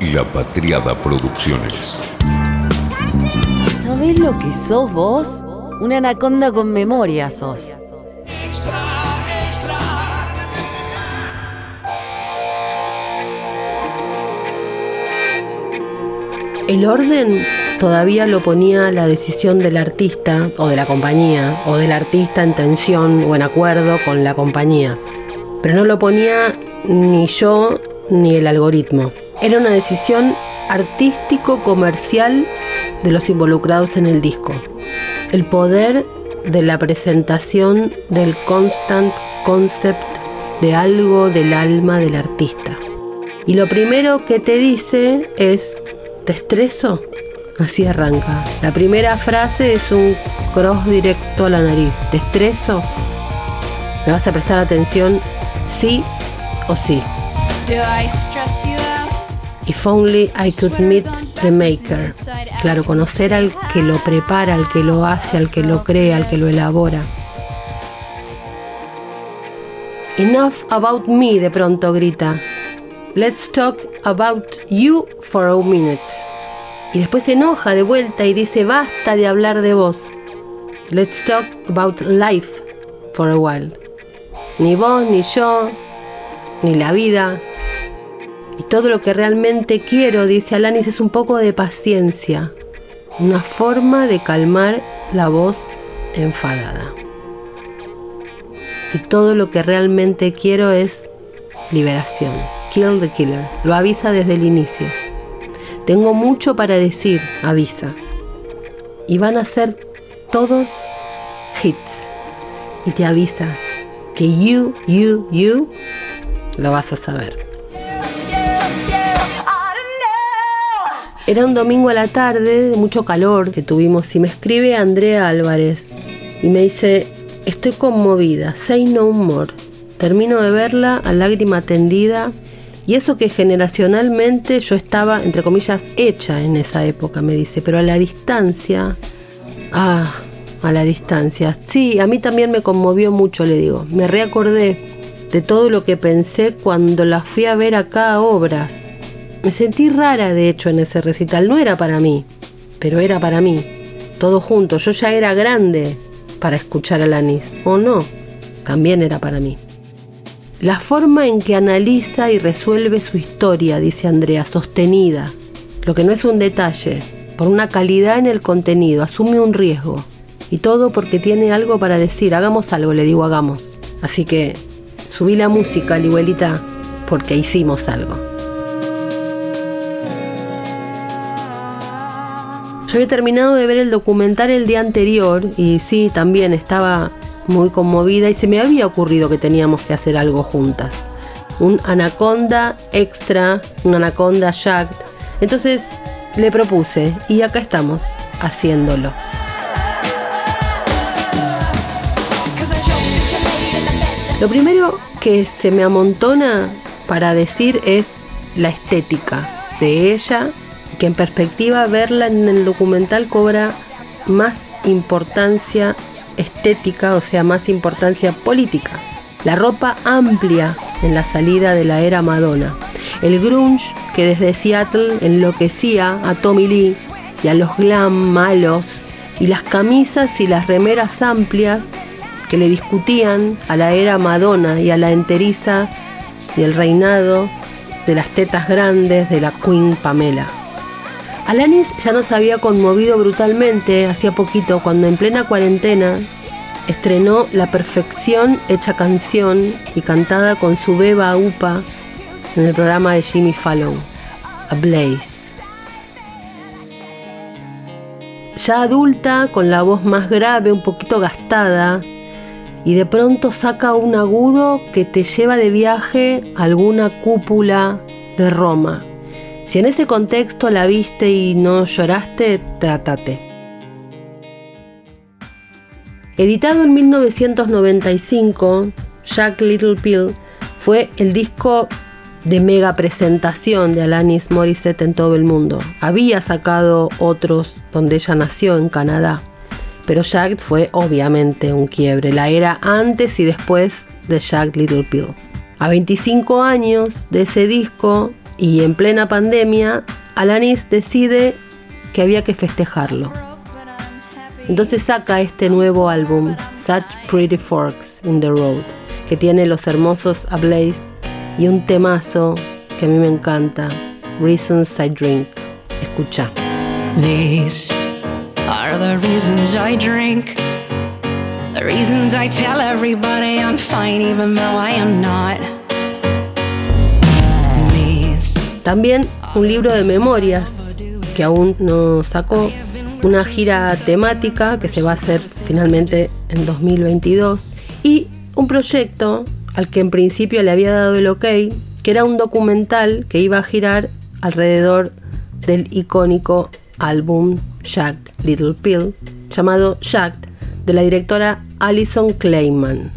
La Patriada Producciones. ¿Sabés lo que sos vos? Una anaconda con memoria sos. El orden todavía lo ponía la decisión del artista o de la compañía, o del artista en tensión o en acuerdo con la compañía. Pero no lo ponía ni yo ni el algoritmo. Era una decisión artístico-comercial de los involucrados en el disco. El poder de la presentación del constant concept de algo del alma del artista. Y lo primero que te dice es ¿Te estreso? Así arranca. La primera frase es un cross directo a la nariz. ¿Te estreso? ¿Me vas a prestar atención? Sí o sí. If only I could meet the maker. Claro, conocer al que lo prepara, al que lo hace, al que lo crea, al que lo elabora. Enough about me, de pronto grita. Let's talk about you for a minute. Y después se enoja de vuelta y dice, basta de hablar de vos. Let's talk about life for a while. Ni vos, ni yo, ni la vida. Y todo lo que realmente quiero, dice Alanis, es un poco de paciencia. Una forma de calmar la voz enfadada. Y todo lo que realmente quiero es liberación. Kill the Killer. Lo avisa desde el inicio. Tengo mucho para decir, avisa. Y van a ser todos hits. Y te avisa que you, you, you lo vas a saber. Era un domingo a la tarde de mucho calor que tuvimos y me escribe Andrea Álvarez y me dice, estoy conmovida, say no more. Termino de verla a lágrima tendida y eso que generacionalmente yo estaba, entre comillas, hecha en esa época, me dice, pero a la distancia, ah, a la distancia. Sí, a mí también me conmovió mucho, le digo. Me reacordé de todo lo que pensé cuando la fui a ver acá a obras. Me sentí rara, de hecho, en ese recital. No era para mí, pero era para mí. Todo junto. Yo ya era grande para escuchar a Lanis. ¿O no? También era para mí. La forma en que analiza y resuelve su historia, dice Andrea, sostenida, lo que no es un detalle, por una calidad en el contenido, asume un riesgo. Y todo porque tiene algo para decir, hagamos algo, le digo hagamos. Así que subí la música, Ligüelita, porque hicimos algo. Había terminado de ver el documental el día anterior y sí, también estaba muy conmovida y se me había ocurrido que teníamos que hacer algo juntas. Un anaconda extra, un anaconda jack. Entonces le propuse y acá estamos haciéndolo. Lo primero que se me amontona para decir es la estética de ella, que en perspectiva verla en el documental cobra más importancia estética, o sea, más importancia política. La ropa amplia en la salida de la era Madonna. El grunge que desde Seattle enloquecía a Tommy Lee y a los glam malos. Y las camisas y las remeras amplias que le discutían a la era Madonna y a la enteriza y el reinado de las tetas grandes de la Queen Pamela. Alanis ya nos había conmovido brutalmente hacía poquito cuando en plena cuarentena estrenó La Perfección hecha canción y cantada con su beba upa en el programa de Jimmy Fallon, A Blaze. Ya adulta, con la voz más grave, un poquito gastada, y de pronto saca un agudo que te lleva de viaje a alguna cúpula de Roma. Si en ese contexto la viste y no lloraste, trátate. Editado en 1995, Jack Little Pill fue el disco de mega presentación de Alanis Morissette en todo el mundo. Había sacado otros donde ella nació en Canadá, pero Jack fue obviamente un quiebre, la era antes y después de Jack Little Pill. A 25 años de ese disco, Y en plena pandemia, Alanis decide que había que festejarlo. Entonces saca este nuevo álbum, Such Pretty Forks in the Road, que tiene los hermosos A Blaze y un temazo que a mí me encanta, Reasons I Drink. Escucha. These are the reasons I drink. The reasons I tell everybody I'm fine even though I am not. También un libro de memorias que aún no sacó, una gira temática que se va a hacer finalmente en 2022 y un proyecto al que en principio le había dado el ok, que era un documental que iba a girar alrededor del icónico álbum Jacked Little Pill, llamado Jacked, de la directora Alison Clayman,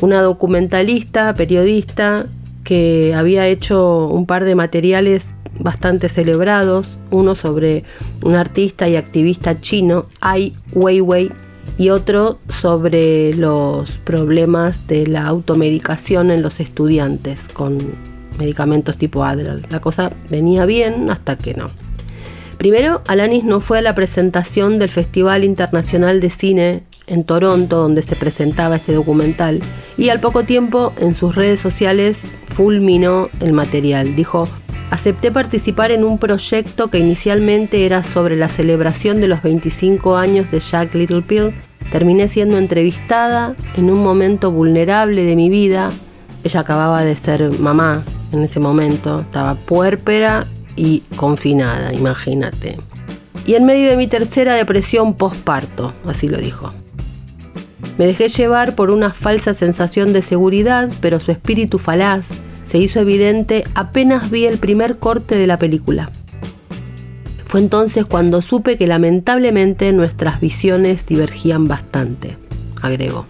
una documentalista, periodista que había hecho un par de materiales bastante celebrados, uno sobre un artista y activista chino, Ai Weiwei, y otro sobre los problemas de la automedicación en los estudiantes con medicamentos tipo Adderall. La cosa venía bien hasta que no. Primero, Alanis no fue a la presentación del Festival Internacional de Cine en Toronto, donde se presentaba este documental, y al poco tiempo en sus redes sociales fulminó el material. Dijo, acepté participar en un proyecto que inicialmente era sobre la celebración de los 25 años de Jack Little Pill. Terminé siendo entrevistada en un momento vulnerable de mi vida. Ella acababa de ser mamá en ese momento, estaba puérpera y confinada, imagínate. Y en medio de mi tercera depresión postparto, así lo dijo. Me dejé llevar por una falsa sensación de seguridad, pero su espíritu falaz se hizo evidente apenas vi el primer corte de la película. Fue entonces cuando supe que lamentablemente nuestras visiones divergían bastante, agregó.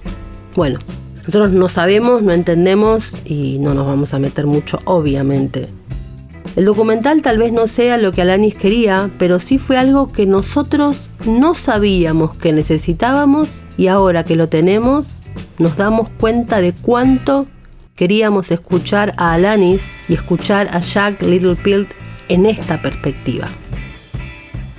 Bueno, nosotros no sabemos, no entendemos y no nos vamos a meter mucho, obviamente. El documental tal vez no sea lo que Alanis quería, pero sí fue algo que nosotros no sabíamos que necesitábamos y ahora que lo tenemos, nos damos cuenta de cuánto queríamos escuchar a Alanis y escuchar a Jack Little Pill en esta perspectiva.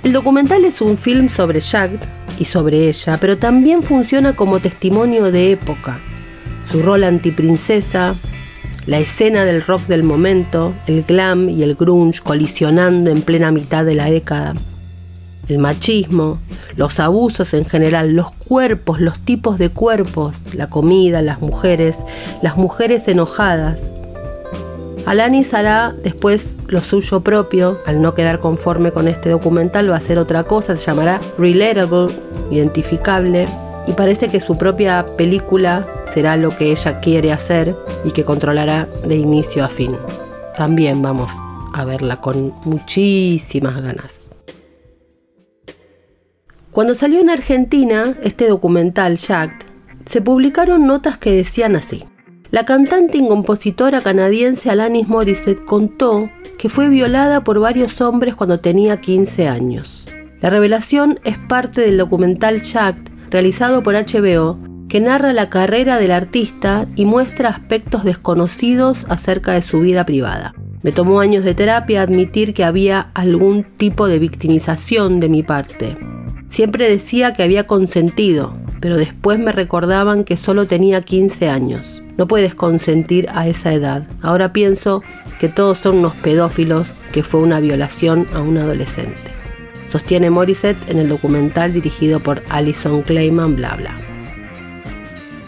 El documental es un film sobre Jack y sobre ella, pero también funciona como testimonio de época. Su rol antiprincesa, la escena del rock del momento, el glam y el grunge colisionando en plena mitad de la década, el machismo, los abusos en general, los cuerpos, los tipos de cuerpos, la comida, las mujeres, las mujeres enojadas. Alanis hará después lo suyo propio, al no quedar conforme con este documental va a hacer otra cosa, se llamará Relatable, identificable, y parece que su propia película será lo que ella quiere hacer y que controlará de inicio a fin. También vamos a verla con muchísimas ganas. Cuando salió en Argentina este documental Jacked, se publicaron notas que decían así. La cantante y compositora canadiense Alanis Morissette contó que fue violada por varios hombres cuando tenía 15 años. La revelación es parte del documental Jacked realizado por HBO que narra la carrera del artista y muestra aspectos desconocidos acerca de su vida privada. Me tomó años de terapia admitir que había algún tipo de victimización de mi parte. Siempre decía que había consentido, pero después me recordaban que solo tenía 15 años. No puedes consentir a esa edad. Ahora pienso que todos son unos pedófilos, que fue una violación a un adolescente. Sostiene Morissette en el documental dirigido por Alison Clayman, bla bla.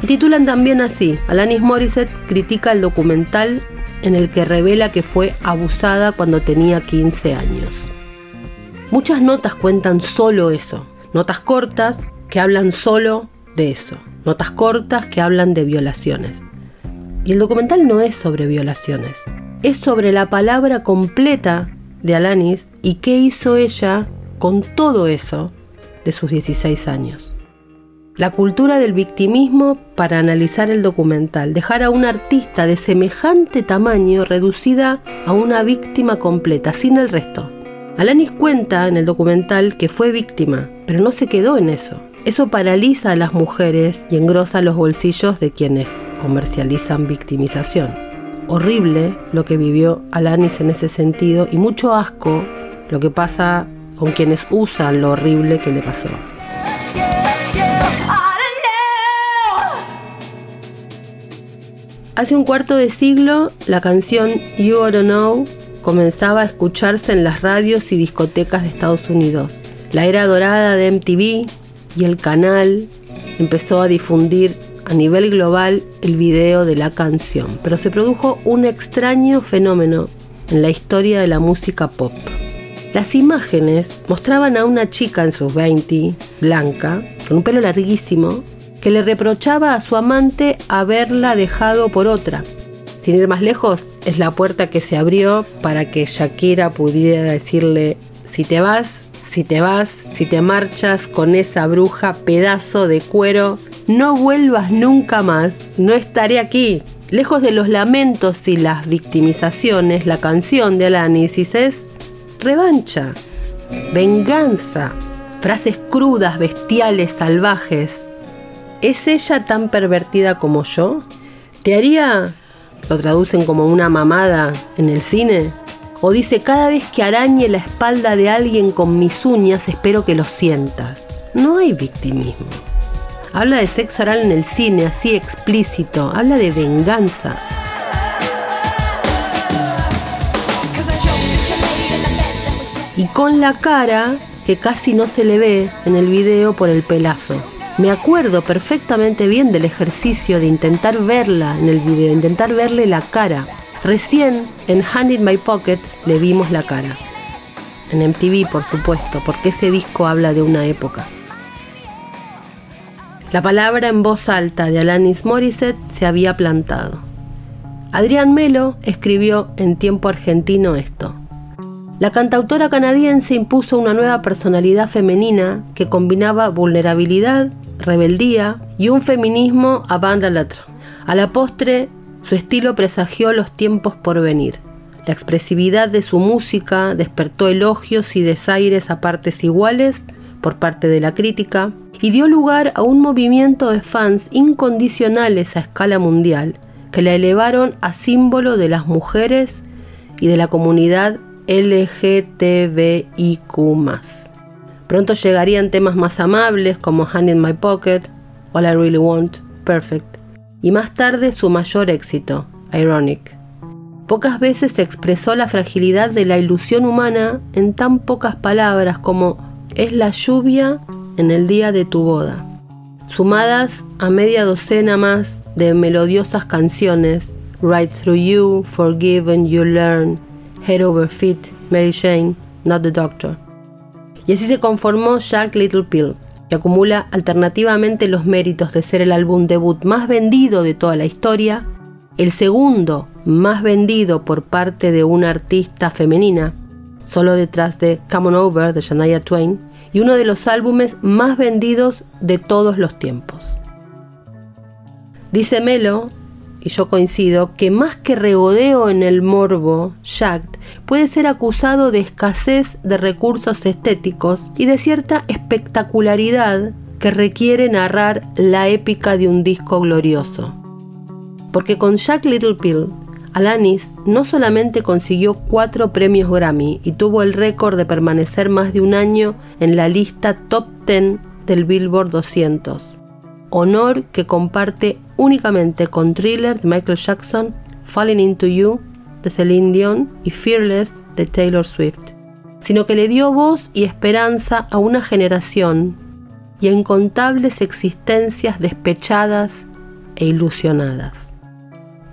Titulan también así, Alanis Morissette critica el documental en el que revela que fue abusada cuando tenía 15 años. Muchas notas cuentan solo eso, Notas cortas que hablan solo de eso. Notas cortas que hablan de violaciones. Y el documental no es sobre violaciones. Es sobre la palabra completa de Alanis y qué hizo ella con todo eso de sus 16 años. La cultura del victimismo para analizar el documental, dejar a un artista de semejante tamaño reducida a una víctima completa, sin el resto. Alanis cuenta en el documental que fue víctima, pero no se quedó en eso. Eso paraliza a las mujeres y engrosa los bolsillos de quienes comercializan victimización. horrible lo que vivió Alanis en ese sentido y mucho asco lo que pasa con quienes usan lo horrible que le pasó. Hace un cuarto de siglo, la canción You Ought Know comenzaba a escucharse en las radios y discotecas de Estados Unidos. La era dorada de MTV y el canal empezó a difundir a nivel global el video de la canción, pero se produjo un extraño fenómeno en la historia de la música pop. Las imágenes mostraban a una chica en sus 20, blanca, con un pelo larguísimo, que le reprochaba a su amante haberla dejado por otra. Sin ir más lejos, es la puerta que se abrió para que Shakira pudiera decirle, si te vas, si te vas, si te marchas con esa bruja pedazo de cuero, no vuelvas nunca más, no estaré aquí. Lejos de los lamentos y las victimizaciones, la canción de Alanis es revancha, venganza, frases crudas, bestiales, salvajes. ¿Es ella tan pervertida como yo? ¿Te haría, lo traducen como una mamada en el cine? O dice, cada vez que arañe la espalda de alguien con mis uñas, espero que lo sientas. No hay victimismo. Habla de sexo oral en el cine, así explícito. Habla de venganza. Y con la cara que casi no se le ve en el video por el pelazo. Me acuerdo perfectamente bien del ejercicio de intentar verla en el video, intentar verle la cara. Recién en Hand in My Pocket le vimos la cara. En MTV, por supuesto, porque ese disco habla de una época. La palabra en voz alta de Alanis Morissette se había plantado. Adrián Melo escribió en tiempo argentino esto. La cantautora canadiense impuso una nueva personalidad femenina que combinaba vulnerabilidad, rebeldía y un feminismo a banda letra. A la postre, su estilo presagió los tiempos por venir. La expresividad de su música despertó elogios y desaires a partes iguales por parte de la crítica y dio lugar a un movimiento de fans incondicionales a escala mundial que la elevaron a símbolo de las mujeres y de la comunidad LGTBIQ. Pronto llegarían temas más amables como Hand in My Pocket, All I Really Want, Perfect, y más tarde su mayor éxito, Ironic. Pocas veces se expresó la fragilidad de la ilusión humana en tan pocas palabras como es la lluvia en el día de tu boda, sumadas a media docena más de melodiosas canciones, Right Through You, Forgiven You Learn, Head Over Feet, Mary Jane, Not the Doctor. Y así se conformó Jack Little Pill, que acumula alternativamente los méritos de ser el álbum debut más vendido de toda la historia, el segundo más vendido por parte de una artista femenina, solo detrás de Come On Over de Shania Twain, y uno de los álbumes más vendidos de todos los tiempos. Dice Melo y yo coincido, que más que regodeo en el morbo, Jack puede ser acusado de escasez de recursos estéticos y de cierta espectacularidad que requiere narrar la épica de un disco glorioso. Porque con Jack Little Pill, Alanis no solamente consiguió cuatro premios Grammy y tuvo el récord de permanecer más de un año en la lista top 10 del Billboard 200, honor que comparte únicamente con Thriller de Michael Jackson, Falling Into You de Celine Dion y Fearless de Taylor Swift, sino que le dio voz y esperanza a una generación y a incontables existencias despechadas e ilusionadas.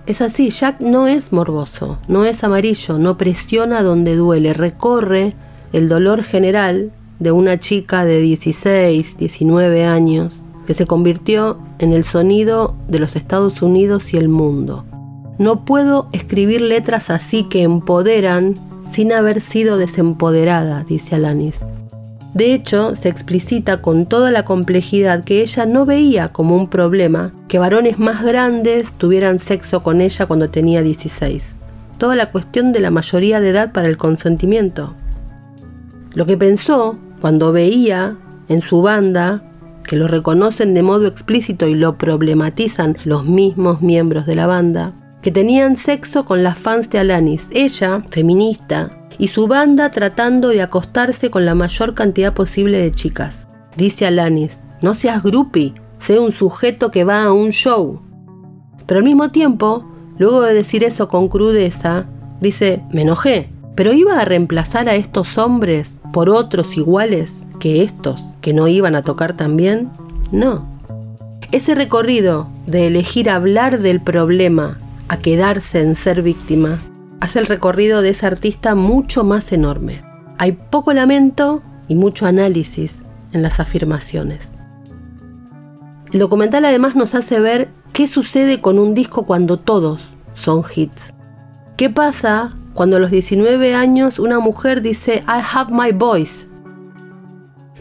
Es así, Jack no es morboso, no es amarillo, no presiona donde duele, recorre el dolor general de una chica de 16, 19 años que se convirtió en el sonido de los Estados Unidos y el mundo. No puedo escribir letras así que empoderan sin haber sido desempoderada, dice Alanis. De hecho, se explicita con toda la complejidad que ella no veía como un problema que varones más grandes tuvieran sexo con ella cuando tenía 16. Toda la cuestión de la mayoría de edad para el consentimiento. Lo que pensó cuando veía en su banda que lo reconocen de modo explícito y lo problematizan los mismos miembros de la banda, que tenían sexo con las fans de Alanis, ella, feminista, y su banda tratando de acostarse con la mayor cantidad posible de chicas. Dice Alanis, no seas groupie, sé un sujeto que va a un show. Pero al mismo tiempo, luego de decir eso con crudeza, dice, me enojé, pero iba a reemplazar a estos hombres por otros iguales que estos, que no iban a tocar también. No. Ese recorrido de elegir hablar del problema a quedarse en ser víctima hace el recorrido de ese artista mucho más enorme. Hay poco lamento y mucho análisis en las afirmaciones. El documental además nos hace ver qué sucede con un disco cuando todos son hits. ¿Qué pasa cuando a los 19 años una mujer dice I have my voice?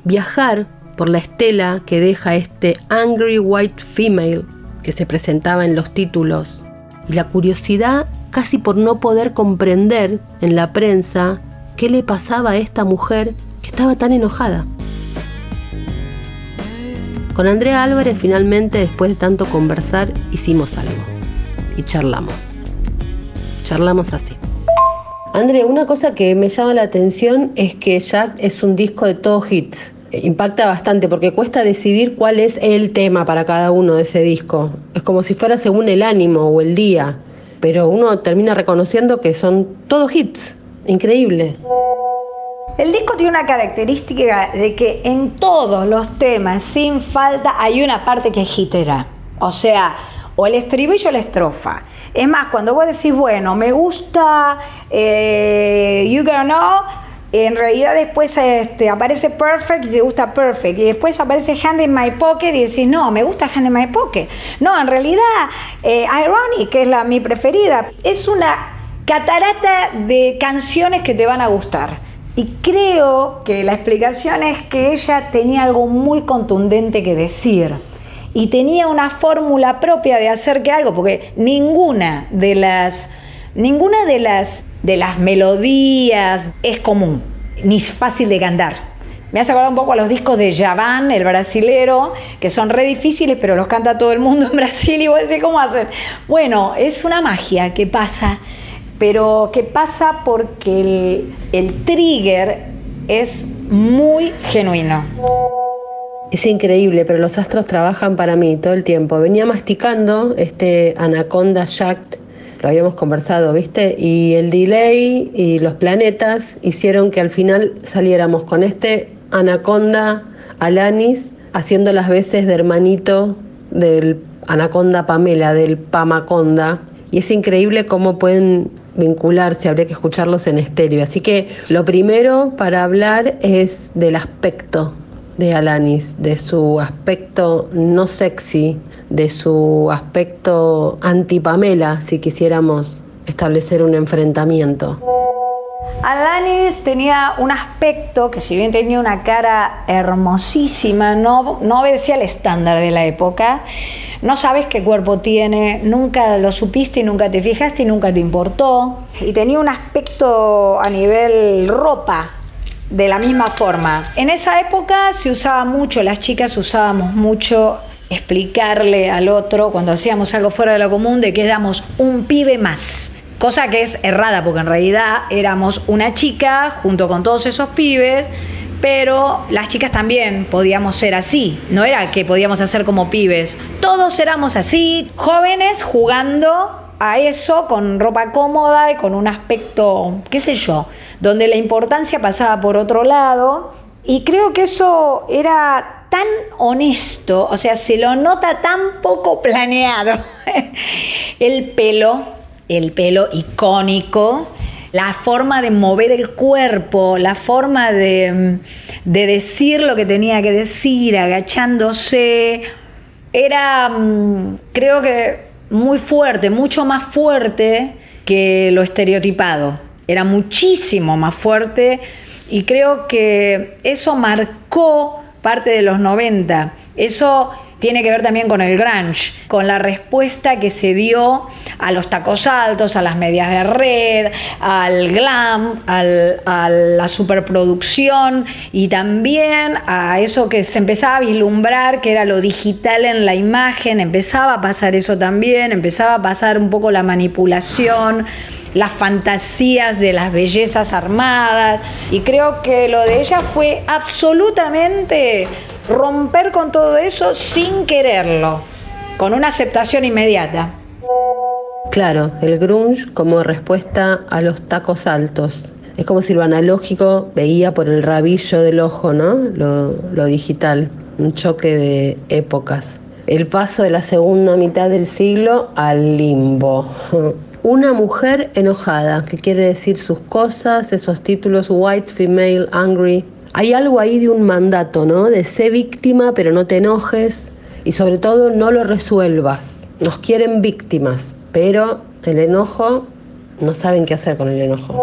Viajar por la estela que deja este Angry White Female que se presentaba en los títulos y la curiosidad casi por no poder comprender en la prensa qué le pasaba a esta mujer que estaba tan enojada. Con Andrea Álvarez finalmente, después de tanto conversar, hicimos algo. Y charlamos. Charlamos así. Andrea, una cosa que me llama la atención es que Jack es un disco de todos hits. Impacta bastante porque cuesta decidir cuál es el tema para cada uno de ese disco. Es como si fuera según el ánimo o el día pero uno termina reconociendo que son todos hits. Increíble. El disco tiene una característica de que en todos los temas, sin falta, hay una parte que es hitera. O sea, o el estribillo o la estrofa. Es más, cuando vos decís, bueno, me gusta eh, You Gonna Know, en realidad después este, aparece Perfect y te gusta Perfect. Y después aparece Hand in My Pocket y decís, no, me gusta Hand in My Pocket. No, en realidad, eh, Ironic, que es la mi preferida, es una catarata de canciones que te van a gustar. Y creo que la explicación es que ella tenía algo muy contundente que decir. Y tenía una fórmula propia de hacer que algo, porque ninguna de las, ninguna de las de las melodías es común, ni fácil de cantar. Me hace acordar un poco a los discos de Javan, el brasilero, que son re difíciles, pero los canta todo el mundo en Brasil y vos decís, ¿cómo hacen? Bueno, es una magia que pasa, pero que pasa porque el, el trigger es muy genuino. Es increíble, pero los astros trabajan para mí todo el tiempo. Venía masticando este Anaconda Jack lo habíamos conversado, ¿viste? Y el delay y los planetas hicieron que al final saliéramos con este Anaconda Alanis haciendo las veces de hermanito del Anaconda Pamela, del Pamaconda. Y es increíble cómo pueden vincularse, habría que escucharlos en estéreo. Así que lo primero para hablar es del aspecto de Alanis, de su aspecto no sexy, de su aspecto anti-Pamela, si quisiéramos establecer un enfrentamiento. Alanis tenía un aspecto que si bien tenía una cara hermosísima, no, no obedecía al estándar de la época. No sabes qué cuerpo tiene, nunca lo supiste y nunca te fijaste y nunca te importó. Y tenía un aspecto a nivel ropa, de la misma forma. En esa época se usaba mucho, las chicas usábamos mucho explicarle al otro cuando hacíamos algo fuera de lo común de que éramos un pibe más. Cosa que es errada porque en realidad éramos una chica junto con todos esos pibes, pero las chicas también podíamos ser así. No era que podíamos hacer como pibes. Todos éramos así, jóvenes jugando a eso con ropa cómoda y con un aspecto, qué sé yo, donde la importancia pasaba por otro lado. Y creo que eso era tan honesto, o sea, se lo nota tan poco planeado. el pelo, el pelo icónico, la forma de mover el cuerpo, la forma de, de decir lo que tenía que decir, agachándose. Era, mm, creo que muy fuerte, mucho más fuerte que lo estereotipado. Era muchísimo más fuerte y creo que eso marcó parte de los 90. Eso tiene que ver también con el grunge, con la respuesta que se dio a los tacos altos, a las medias de red, al glam, a la superproducción y también a eso que se empezaba a vislumbrar, que era lo digital en la imagen, empezaba a pasar eso también, empezaba a pasar un poco la manipulación las fantasías de las bellezas armadas. Y creo que lo de ella fue absolutamente romper con todo eso sin quererlo, con una aceptación inmediata. Claro, el grunge como respuesta a los tacos altos. Es como si lo analógico veía por el rabillo del ojo, ¿no? Lo, lo digital, un choque de épocas. El paso de la segunda mitad del siglo al limbo. Una mujer enojada, que quiere decir sus cosas, esos títulos white, female, angry. Hay algo ahí de un mandato, ¿no? De ser víctima, pero no te enojes y sobre todo no lo resuelvas. Nos quieren víctimas, pero el enojo, no saben qué hacer con el enojo.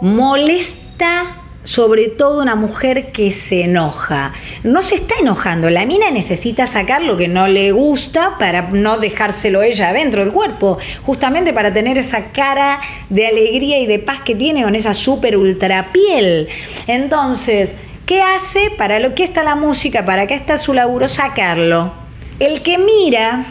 Molesta sobre todo una mujer que se enoja. No se está enojando, la mina necesita sacar lo que no le gusta para no dejárselo ella dentro del cuerpo, justamente para tener esa cara de alegría y de paz que tiene con esa super ultra piel. Entonces, ¿qué hace? ¿Para lo que está la música? ¿Para qué está su laburo? Sacarlo. El que mira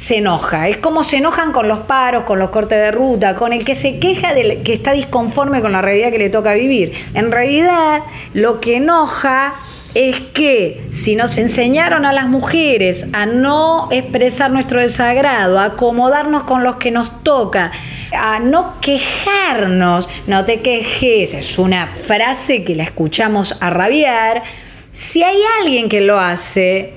se enoja. Es como se enojan con los paros, con los cortes de ruta, con el que se queja de que está disconforme con la realidad que le toca vivir. En realidad, lo que enoja es que si nos enseñaron a las mujeres a no expresar nuestro desagrado, a acomodarnos con los que nos toca, a no quejarnos, no te quejes, es una frase que la escuchamos a rabiar, si hay alguien que lo hace,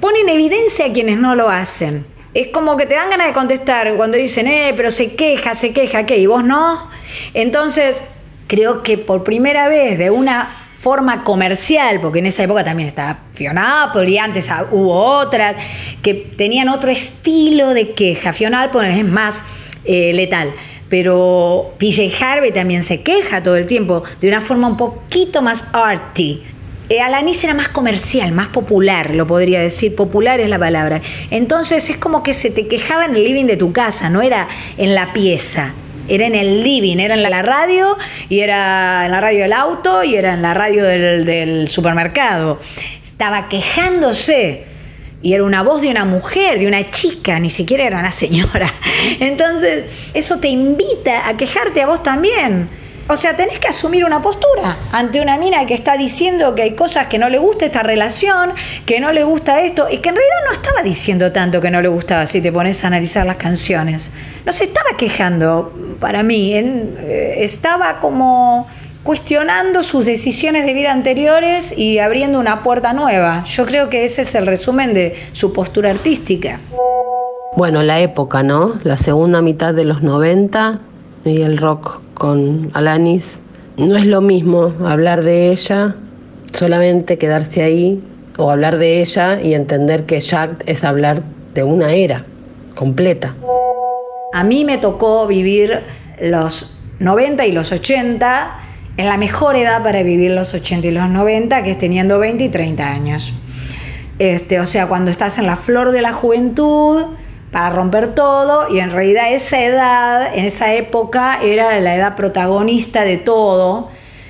pone en evidencia a quienes no lo hacen es como que te dan ganas de contestar cuando dicen, eh, pero se queja, se queja, ¿qué? ¿Y vos no? Entonces, creo que por primera vez, de una forma comercial, porque en esa época también estaba Fiona Apple y antes hubo otras que tenían otro estilo de queja. Fiona Apple es más eh, letal. Pero PJ Harvey también se queja todo el tiempo de una forma un poquito más arty. Eh, Alanis era más comercial, más popular, lo podría decir, popular es la palabra. Entonces es como que se te quejaba en el living de tu casa, no era en la pieza, era en el living, era en la radio y era en la radio del auto y era en la radio del, del supermercado. Estaba quejándose y era una voz de una mujer, de una chica, ni siquiera era una señora. Entonces eso te invita a quejarte a vos también. O sea, tenés que asumir una postura ante una mina que está diciendo que hay cosas que no le gusta esta relación, que no le gusta esto, y que en realidad no estaba diciendo tanto que no le gustaba si te pones a analizar las canciones. No se estaba quejando, para mí, eh, estaba como cuestionando sus decisiones de vida anteriores y abriendo una puerta nueva. Yo creo que ese es el resumen de su postura artística. Bueno, la época, ¿no? La segunda mitad de los 90 y el rock con Alanis. No es lo mismo hablar de ella, solamente quedarse ahí, o hablar de ella y entender que Jack es hablar de una era completa. A mí me tocó vivir los 90 y los 80 en la mejor edad para vivir los 80 y los 90, que es teniendo 20 y 30 años. Este, o sea, cuando estás en la flor de la juventud, para romper todo y en realidad esa edad, en esa época, era la edad protagonista de todo.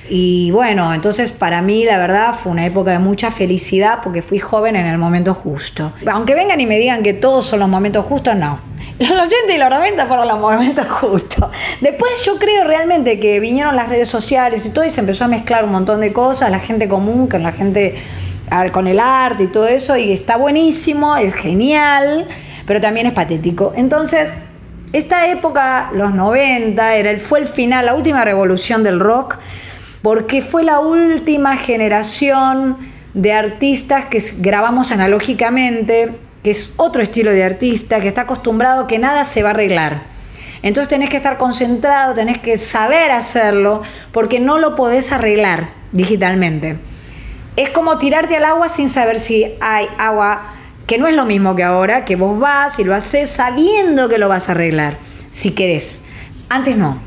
Y bueno, entonces para mí la verdad fue una época de mucha felicidad porque fui joven en el momento justo. Aunque vengan y me digan que todos son los momentos justos, no. Los 80 y los 90 fueron los momentos justos. Después yo creo realmente que vinieron las redes sociales y todo y se empezó a mezclar un montón de cosas, la gente común con la gente con el arte y todo eso y está buenísimo, es genial pero también es patético. Entonces, esta época, los 90, era fue el final, la última revolución del rock, porque fue la última generación de artistas que grabamos analógicamente, que es otro estilo de artista, que está acostumbrado que nada se va a arreglar. Entonces tenés que estar concentrado, tenés que saber hacerlo, porque no lo podés arreglar digitalmente. Es como tirarte al agua sin saber si hay agua que no es lo mismo que ahora, que vos vas y lo haces sabiendo que lo vas a arreglar, si querés. Antes no.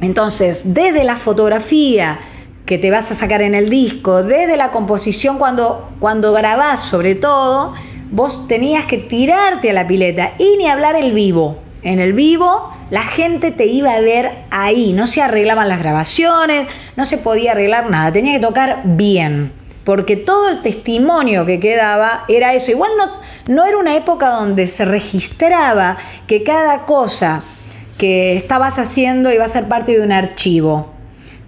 Entonces, desde la fotografía que te vas a sacar en el disco, desde la composición cuando, cuando grabás sobre todo, vos tenías que tirarte a la pileta y ni hablar el vivo. En el vivo la gente te iba a ver ahí, no se arreglaban las grabaciones, no se podía arreglar nada, tenía que tocar bien, porque todo el testimonio que quedaba era eso. Igual no, no era una época donde se registraba que cada cosa que estabas haciendo iba a ser parte de un archivo.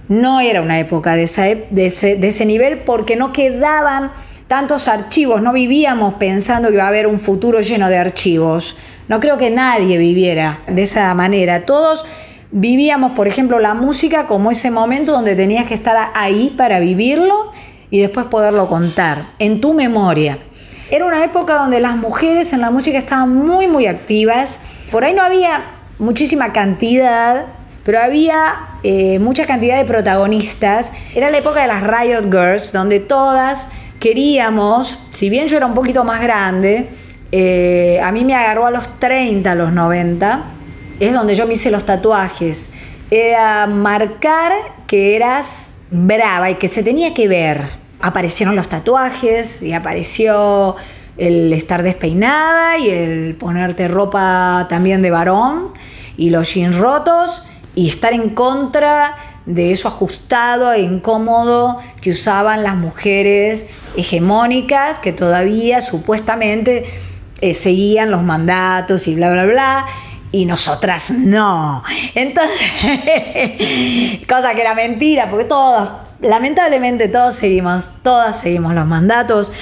No era una época de, ese, de ese nivel porque no quedaban tantos archivos, no vivíamos pensando que iba a haber un futuro lleno de archivos. No creo que nadie viviera de esa manera. Todos vivíamos, por ejemplo, la música como ese momento donde tenías que estar ahí para vivirlo y después poderlo contar en tu memoria. Era una época donde las mujeres en la música estaban muy, muy activas. Por ahí no había muchísima cantidad, pero había eh, mucha cantidad de protagonistas. Era la época de las Riot Girls, donde todas queríamos, si bien yo era un poquito más grande, eh, a mí me agarró a los 30, a los 90, es donde yo me hice los tatuajes. Era marcar que eras brava y que se tenía que ver. Aparecieron los tatuajes y apareció el estar despeinada y el ponerte ropa también de varón y los jeans rotos y estar en contra de eso ajustado e incómodo que usaban las mujeres hegemónicas que todavía supuestamente eh, seguían los mandatos y bla, bla, bla. Y nosotras no. Entonces, cosa que era mentira, porque todos, lamentablemente todos seguimos, todas seguimos los mandatos.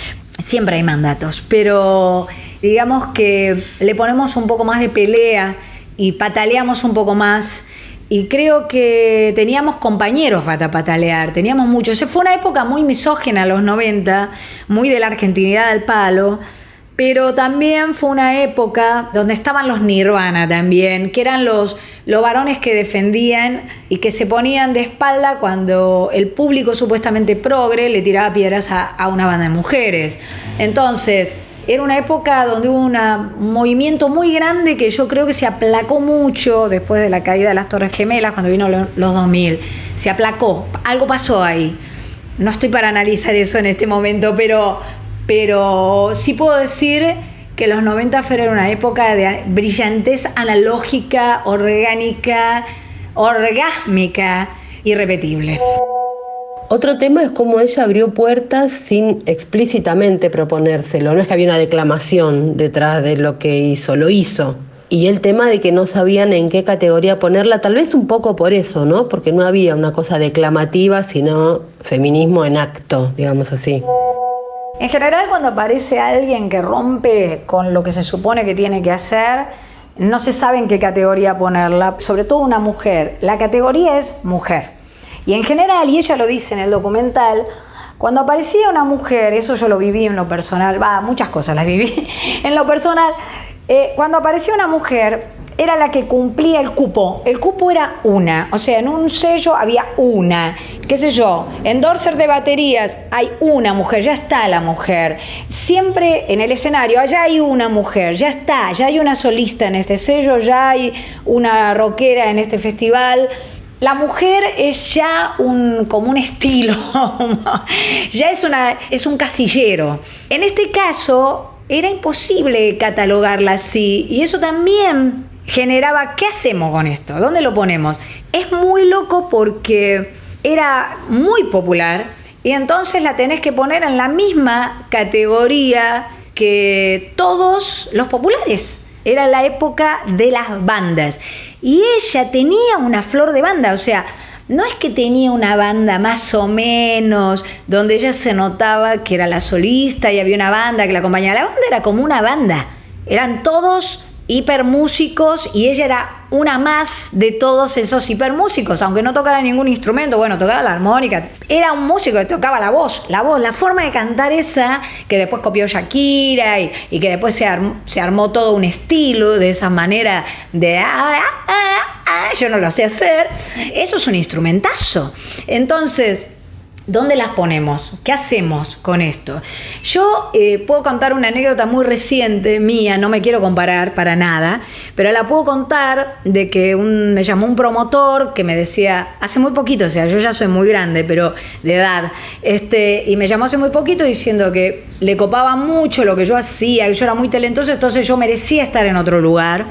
Siempre hay mandatos, pero digamos que le ponemos un poco más de pelea y pataleamos un poco más y creo que teníamos compañeros para patalear, teníamos muchos. Fue una época muy misógena, los 90, muy de la argentinidad al palo, pero también fue una época donde estaban los nirvana también, que eran los, los varones que defendían y que se ponían de espalda cuando el público supuestamente progre le tiraba piedras a, una banda de mujeres. Entonces, era una época donde hubo un movimiento muy grande que yo creo que se aplacó mucho después de la caída de las Torres Gemelas, cuando vino los 2000. Se aplacó, algo pasó ahí. No estoy para analizar eso en este momento, pero, pero sí puedo decir que los 90 fueron una época de brillantez analógica, orgánica, orgásmica, irrepetible. Otro tema es cómo ella abrió puertas sin explícitamente proponérselo. No es que había una declamación detrás de lo que hizo, lo hizo. Y el tema de que no sabían en qué categoría ponerla, tal vez un poco por eso, ¿no? Porque no había una cosa declamativa, sino feminismo en acto, digamos así. En general, cuando aparece alguien que rompe con lo que se supone que tiene que hacer, no se sabe en qué categoría ponerla, sobre todo una mujer. La categoría es mujer. Y en general, y ella lo dice en el documental, cuando aparecía una mujer, eso yo lo viví en lo personal, va, muchas cosas las viví en lo personal, eh, cuando aparecía una mujer era la que cumplía el cupo. El cupo era una, o sea, en un sello había una. ¿Qué sé yo? En Dorser de baterías hay una mujer, ya está la mujer. Siempre en el escenario, allá hay una mujer, ya está, ya hay una solista en este sello, ya hay una rockera en este festival la mujer es ya un, como un estilo, ya es, una, es un casillero. En este caso, era imposible catalogarla así y eso también generaba, ¿qué hacemos con esto? ¿Dónde lo ponemos? Es muy loco porque era muy popular y entonces la tenés que poner en la misma categoría que todos los populares. Era la época de las bandas. Y ella tenía una flor de banda, o sea, no es que tenía una banda más o menos, donde ella se notaba que era la solista y había una banda que la acompañaba. La banda era como una banda. Eran todos hipermúsicos y ella era una más de todos esos hipermúsicos, aunque no tocara ningún instrumento, bueno, tocaba la armónica, era un músico que tocaba la voz, la voz, la forma de cantar esa, que después copió Shakira y, que después se armó, todo un estilo de esa manera de, ah, ah, ah, ah, yo no lo sé hacer, eso es un instrumentazo. Entonces, ¿Dónde las ponemos? ¿Qué hacemos con esto? Yo eh, puedo contar una anécdota muy reciente mía, no me quiero comparar para nada, pero la puedo contar de que un- me llamó un promotor que me decía, hace muy poquito, o sea, yo ya soy muy grande, pero de edad, este, y me llamó hace muy poquito diciendo que le copaba mucho lo que yo hacía, que yo era muy talentoso, entonces yo merecía estar en otro lugar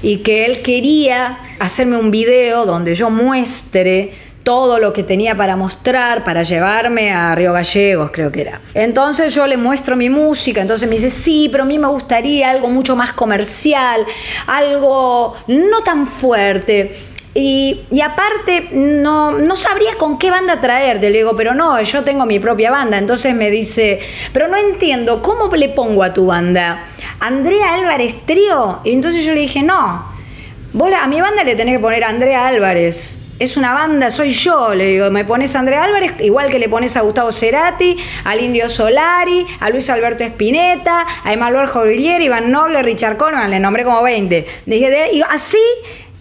y que él quería hacerme un video donde yo muestre todo lo que tenía para mostrar, para llevarme a Río Gallegos, creo que era. Entonces yo le muestro mi música, entonces me dice, sí, pero a mí me gustaría algo mucho más comercial, algo no tan fuerte. Y, aparte, no, no sabría con qué banda traerte. Le digo, pero no, yo tengo mi propia banda. Entonces me dice, pero no entiendo, ¿cómo le pongo a tu banda? ¿Andrea Álvarez Trío? Y entonces yo le dije, no, a mi banda le tenés que poner Andrea Álvarez. Es una banda, soy yo, le digo, me pones a Andrea Álvarez, igual que le pones a Gustavo Cerati, al Indio Solari, a Luis Alberto Spinetta, a Emanuel Jorvillier, Iván Noble, Richard Coleman, le nombré como 20. Dije, y así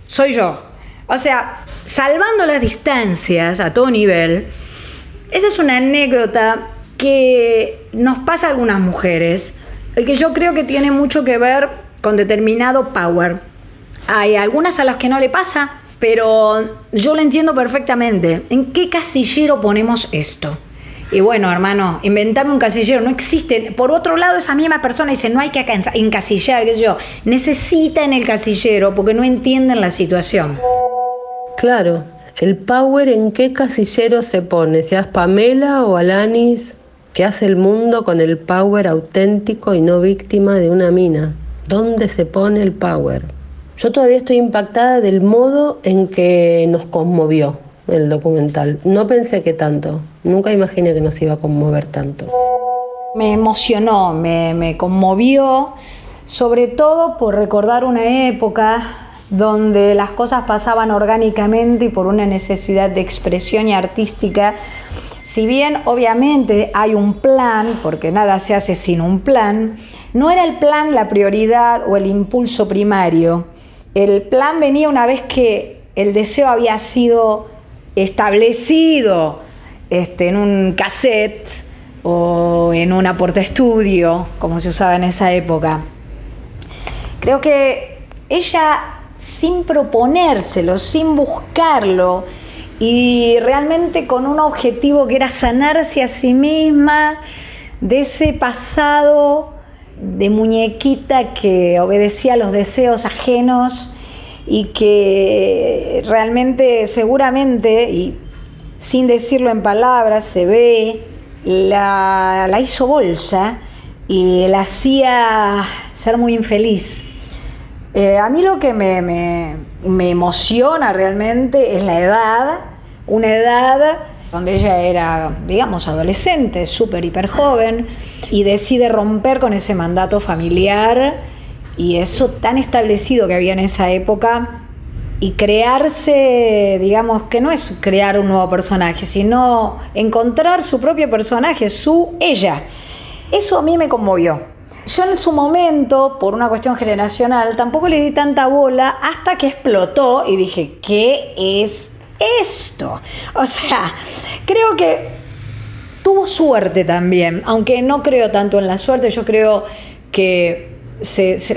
soy yo. O sea, salvando las distancias a todo nivel, esa es una anécdota que nos pasa a algunas mujeres y que yo creo que tiene mucho que ver con determinado power. Hay algunas a las que no le pasa, pero yo lo entiendo perfectamente. ¿En qué casillero ponemos esto? Y bueno, hermano, inventame un casillero, no existe. Por otro lado, esa misma persona dice, no hay que encasillar, qué sé yo. Necesitan el casillero porque no entienden la situación. Claro, el power en qué casillero se pone, seas Pamela o Alanis, ¿qué hace el mundo con el power auténtico y no víctima de una mina? ¿Dónde se pone el power? Yo todavía estoy impactada del modo en que nos conmovió el documental. No pensé que tanto, nunca imaginé que nos iba a conmover tanto. Me emocionó, me, me conmovió, sobre todo por recordar una época donde las cosas pasaban orgánicamente y por una necesidad de expresión y artística. Si bien obviamente hay un plan, porque nada se hace sin un plan, no era el plan la prioridad o el impulso primario. El plan venía una vez que el deseo había sido establecido este, en un cassette o en una porta estudio, como se usaba en esa época. Creo que ella, sin proponérselo, sin buscarlo, y realmente con un objetivo que era sanarse a sí misma de ese pasado de muñequita que obedecía a los deseos ajenos y que realmente seguramente, y sin decirlo en palabras, se ve, la, la hizo bolsa y la hacía ser muy infeliz. Eh, a mí lo que me, me- me emociona realmente es la edad, una edad donde ella era, digamos, adolescente, súper, hiper joven, y decide romper con ese mandato familiar y eso tan establecido que había en esa época y crearse, digamos, que no es crear un nuevo personaje, sino encontrar su propio personaje, su ella. Eso a mí me conmovió. Yo en su momento, por una cuestión generacional, tampoco le di tanta bola hasta que explotó y dije, ¿qué es esto? O sea, creo que tuvo suerte también, aunque no creo tanto en la suerte, yo creo que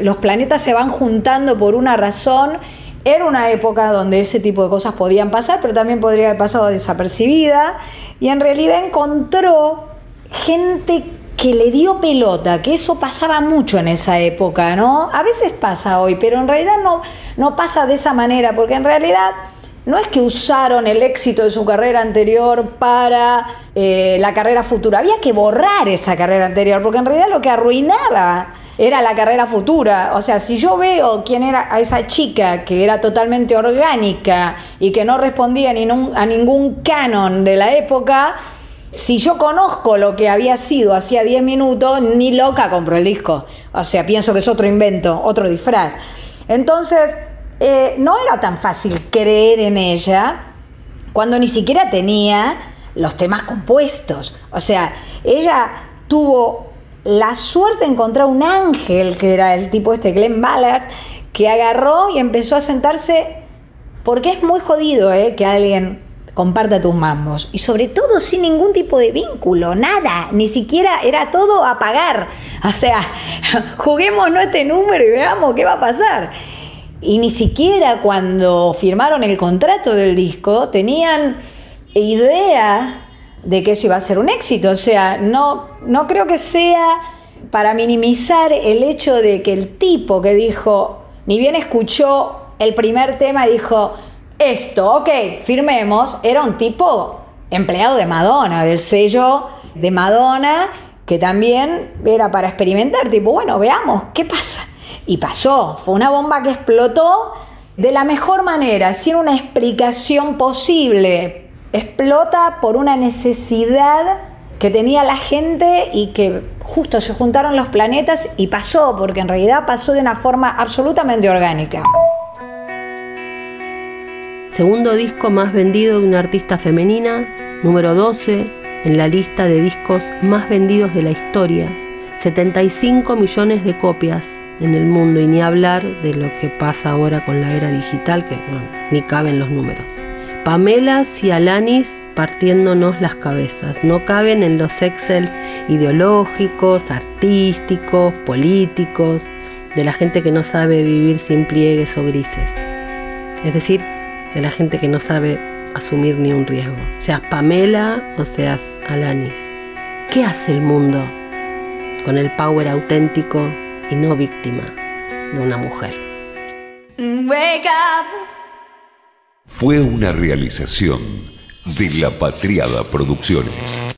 los planetas se van juntando por una razón. Era una época donde ese tipo de cosas podían pasar, pero también podría haber pasado desapercibida. Y en realidad encontró gente que le dio pelota, que eso pasaba mucho en esa época, ¿no? A veces pasa hoy, pero en realidad no, no pasa de esa manera, porque en realidad no es que usaron el éxito de su carrera anterior para eh, la carrera futura, había que borrar esa carrera anterior, porque en realidad lo que arruinaba era la carrera futura. O sea, si yo veo quién era a esa chica que era totalmente orgánica y que no respondía ni a ningún canon de la época, si yo conozco lo que había sido hacía 10 minutos, ni loca compro el disco. O sea, pienso que es otro invento, otro disfraz. Entonces, eh, no era tan fácil creer en ella cuando ni siquiera tenía los temas compuestos. O sea, ella tuvo la suerte de encontrar un ángel, que era el tipo este Glenn Ballard, que agarró y empezó a sentarse, porque es muy jodido ¿eh? que alguien comparta tus mambos. Y sobre todo sin ningún tipo de vínculo, nada, ni siquiera era todo a pagar. O sea, juguémonos este número y veamos qué va a pasar. Y ni siquiera cuando firmaron el contrato del disco tenían idea de que eso iba a ser un éxito. O sea, no, no creo que sea para minimizar el hecho de que el tipo que dijo, ni bien escuchó el primer tema, dijo, esto, ok, firmemos, era un tipo empleado de Madonna, del sello de Madonna, que también era para experimentar, tipo, bueno, veamos, ¿qué pasa? Y pasó, fue una bomba que explotó de la mejor manera, sin una explicación posible. Explota por una necesidad que tenía la gente y que justo se juntaron los planetas y pasó, porque en realidad pasó de una forma absolutamente orgánica. Segundo disco más vendido de una artista femenina, número 12 en la lista de discos más vendidos de la historia, 75 millones de copias en el mundo y ni hablar de lo que pasa ahora con la era digital, que ni caben los números. Pamela y Alanis partiéndonos las cabezas, no caben en los Excel ideológicos, artísticos, políticos, de la gente que no sabe vivir sin pliegues o grises. Es decir, de la gente que no sabe asumir ni un riesgo, seas Pamela o seas Alanis. ¿Qué hace el mundo con el power auténtico y no víctima de una mujer. Fue una realización de La Patriada Producciones.